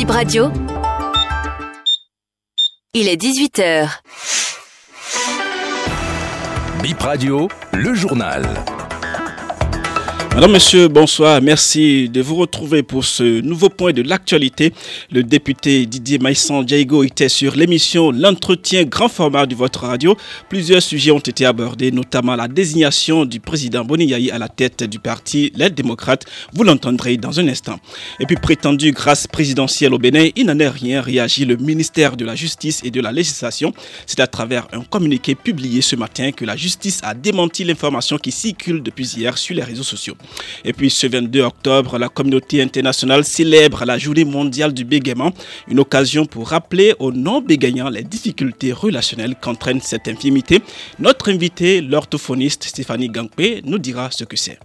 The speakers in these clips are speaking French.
Bip Radio. Il est 18h. Bip Radio, le journal. Madame, Monsieur, bonsoir. Merci de vous retrouver pour ce nouveau point de l'actualité. Le député Didier Maïsan Diego était sur l'émission L'entretien grand format de votre radio. Plusieurs sujets ont été abordés, notamment la désignation du président Boni à la tête du parti Les Démocrates. Vous l'entendrez dans un instant. Et puis, prétendue grâce présidentielle au Bénin, il n'en est rien, réagit le ministère de la Justice et de la Législation. C'est à travers un communiqué publié ce matin que la justice a démenti l'information qui circule depuis hier sur les réseaux sociaux. Et puis ce 22 octobre, la communauté internationale célèbre la journée mondiale du bégaiement, une occasion pour rappeler aux non-bégayants les difficultés relationnelles qu'entraîne cette infimité. Notre invité, l'orthophoniste Stéphanie Gangpé, nous dira ce que c'est.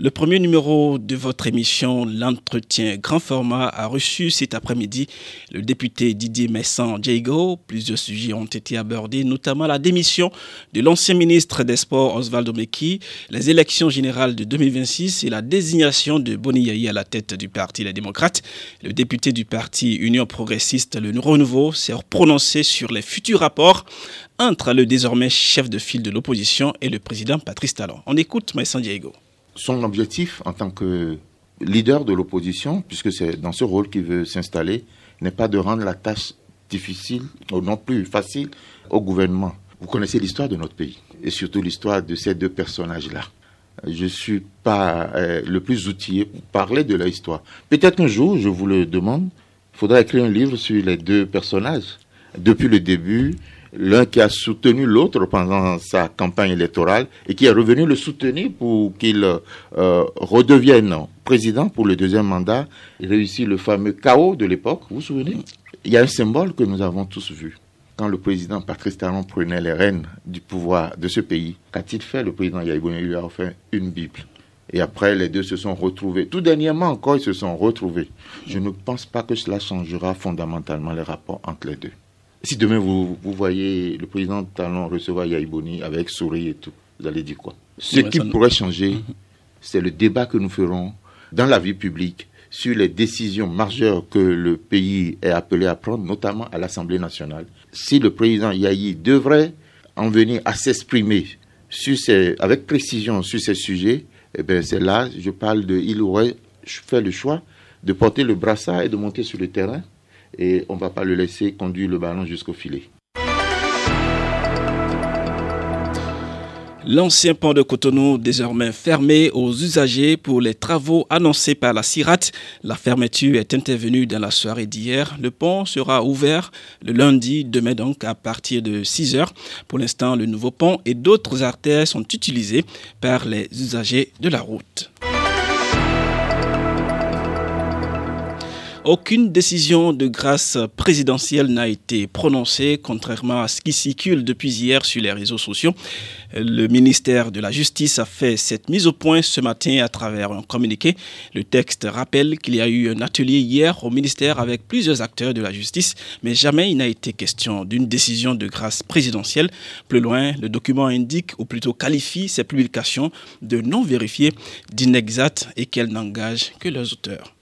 Le premier numéro de votre émission, l'entretien grand format, a reçu cet après-midi le député Didier Messan Diego. Plusieurs sujets ont été abordés, notamment la démission de l'ancien ministre des Sports Osvaldo Meki, les élections générales de 2026 et la désignation de Boni à la tête du Parti Les Démocrates. Le député du Parti Union Progressiste, le Renouveau, s'est prononcé sur les futurs rapports entre le désormais chef de file de l'opposition et le président Patrice Talon. On écoute Messan Diego son objectif en tant que leader de l'opposition, puisque c'est dans ce rôle qu'il veut s'installer, n'est pas de rendre la tâche difficile ou non plus facile au gouvernement. Vous connaissez l'histoire de notre pays et surtout l'histoire de ces deux personnages-là. Je ne suis pas euh, le plus outillé pour parler de leur histoire. Peut-être qu'un jour, je vous le demande, il faudra écrire un livre sur les deux personnages. Depuis le début, l'un qui a soutenu l'autre pendant sa campagne électorale et qui est revenu le soutenir pour qu'il euh, redevienne président pour le deuxième mandat, réussit le fameux chaos de l'époque, vous vous souvenez? Il y a un symbole que nous avons tous vu. Quand le président Patrice Talon prenait les rênes du pouvoir de ce pays, qu'a-t-il fait Le président Yaïbouni lui a offert une Bible. Et après, les deux se sont retrouvés. Tout dernièrement encore, ils se sont retrouvés. Je ne pense pas que cela changera fondamentalement les rapports entre les deux. Si demain vous, vous voyez le président Talon recevoir Yaïboni avec souris et tout, vous allez dire quoi? Ce qui pourrait changer, mhm. c'est le débat que nous ferons dans la vie publique sur les décisions majeures que le pays est appelé à prendre, notamment à l'Assemblée nationale. Si le président Yahi devrait en venir à s'exprimer avec précision sur ces sujets, eh bien c'est là, je parle de, il aurait fait le choix de porter le brassard et de monter sur le terrain et on ne va pas le laisser conduire le ballon jusqu'au filet. L'ancien pont de Cotonou, désormais fermé aux usagers pour les travaux annoncés par la CIRAT. La fermeture est intervenue dans la soirée d'hier. Le pont sera ouvert le lundi, demain donc, à partir de 6 heures. Pour l'instant, le nouveau pont et d'autres artères sont utilisés par les usagers de la route. Aucune décision de grâce présidentielle n'a été prononcée, contrairement à ce qui circule depuis hier sur les réseaux sociaux. Le ministère de la Justice a fait cette mise au point ce matin à travers un communiqué. Le texte rappelle qu'il y a eu un atelier hier au ministère avec plusieurs acteurs de la justice, mais jamais il n'a été question d'une décision de grâce présidentielle. Plus loin, le document indique, ou plutôt qualifie ces publications de non vérifiées, d'inexactes et qu'elles n'engagent que leurs auteurs.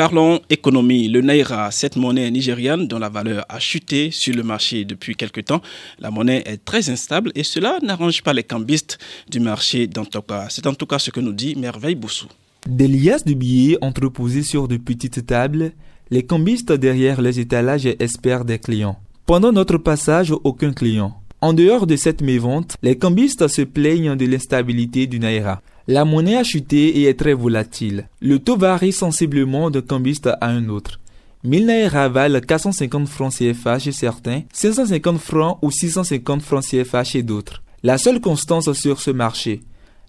Parlons économie. Le Naira, cette monnaie nigériane dont la valeur a chuté sur le marché depuis quelque temps, la monnaie est très instable et cela n'arrange pas les cambistes du marché d'Antoka. C'est en tout cas ce que nous dit Merveille Boussou. Des liasses de billets entreposés sur de petites tables, les cambistes derrière les étalages espèrent des clients. Pendant notre passage, aucun client. En dehors de cette mévente, les cambistes se plaignent de l'instabilité du Naira. La monnaie a chuté et est très volatile. Le taux varie sensiblement d'un cambiste à un autre. 1000 naira valent 450 francs CFA chez certains, 550 francs ou 650 francs CFA chez d'autres. La seule constance sur ce marché,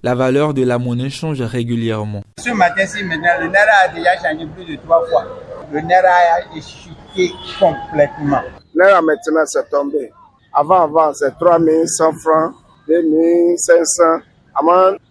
la valeur de la monnaie change régulièrement. Ce matin-ci, maintenant, le Naira a déjà changé plus de trois fois. Le Naira a chuté complètement. Naira maintenant, c'est tombé. Avant, avant, c'est 3100 francs, 2500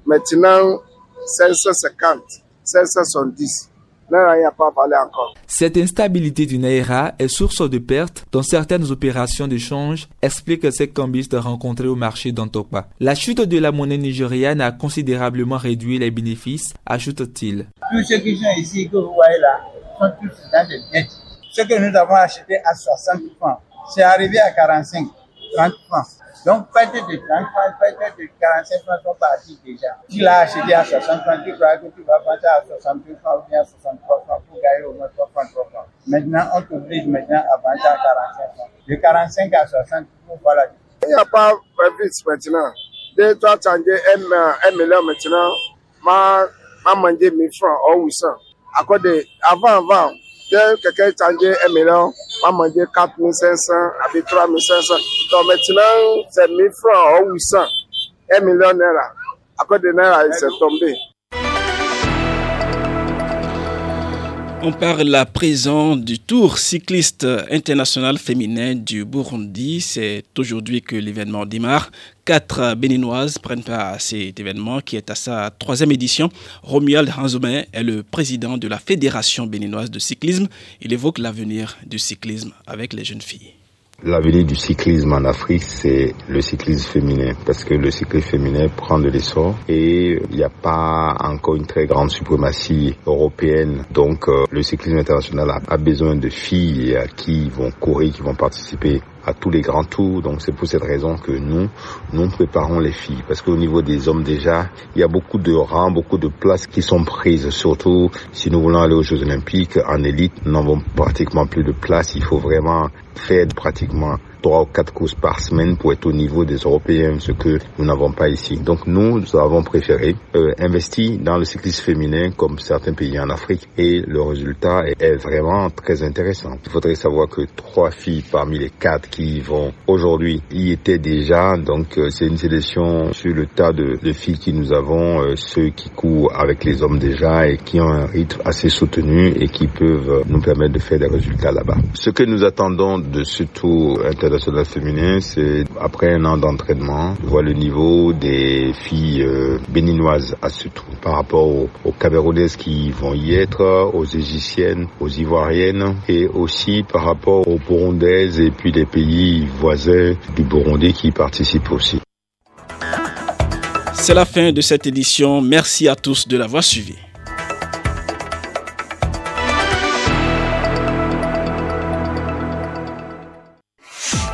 maintenant 550, 570. Naira n'a pas parlé encore. Cette instabilité du Naira est source de pertes dans certaines opérations de change, explique ces cambistes rencontrés au marché d'Antokpa. La chute de la monnaie nigériane a considérablement réduit les bénéfices, ajoute-t-il. Tous ceux qui sont ici, que vous voyez là, sont tous dans des dettes. Ce que nous avons acheté à 60 francs, c'est arrivé à 45, 30 francs. Donc, peut-être de 30 francs, peut-être de 45 francs sont partis déjà. Tu l'as acheté à 60 francs, tu crois que tu vas vendre à 62 francs ou bien à 63 francs pour gagner au moins 3 francs, 3 francs. Maintenant, on t'oblige maintenant à vendre à 45 francs. De 45 à 60, pour voir la Il n'y a pas de maintenant. Dès tu as changé un million maintenant, ma, ma manger 1000 francs ou 800. À de, avant, avant, dès que quelqu'un changeait un million, ma manger 4500, avec 3500. Donc maintenant, c'est 1000 francs ou 800. Un million naira. À cause de naira, il s'est tombé. On parle à présent du Tour cycliste international féminin du Burundi. C'est aujourd'hui que l'événement démarre. Quatre Béninoises prennent part à cet événement qui est à sa troisième édition. Romuald Hanzoumé est le président de la Fédération béninoise de cyclisme. Il évoque l'avenir du cyclisme avec les jeunes filles. L'avenir du cyclisme en Afrique, c'est le cyclisme féminin, parce que le cyclisme féminin prend de l'essor et il n'y a pas encore une très grande suprématie européenne. Donc, euh, le cyclisme international a, a besoin de filles qui vont courir, qui vont participer à tous les grands tours. Donc c'est pour cette raison que nous, nous préparons les filles. Parce qu'au niveau des hommes déjà, il y a beaucoup de rangs, beaucoup de places qui sont prises. Surtout si nous voulons aller aux Jeux Olympiques en élite, nous n'avons pratiquement plus de place. Il faut vraiment faire pratiquement trois ou quatre courses par semaine pour être au niveau des Européens, ce que nous n'avons pas ici. Donc nous, nous avons préféré euh, investir dans le cyclisme féminin comme certains pays en Afrique et le résultat est, vraiment très intéressant. Il faudrait savoir que trois filles parmi les quatre qui vont aujourd'hui y étaient déjà, donc euh, c'est une sélection sur le tas de, de filles qui nous avons, euh, ceux qui courent avec les hommes déjà et qui ont un rythme assez soutenu et qui peuvent nous permettre de faire des résultats là-bas. Ce que nous attendons de ce tour international féminin, c'est après un an d'entraînement, voir le niveau des filles euh, béninoises à ce tour par rapport aux, aux Camerounaises qui vont y être, aux Égyptiennes, aux Ivoiriennes et aussi par rapport aux Burundaises et puis les pays voisins du Burundi qui participent aussi. C'est la fin de cette édition. Merci à tous de l'avoir suivi.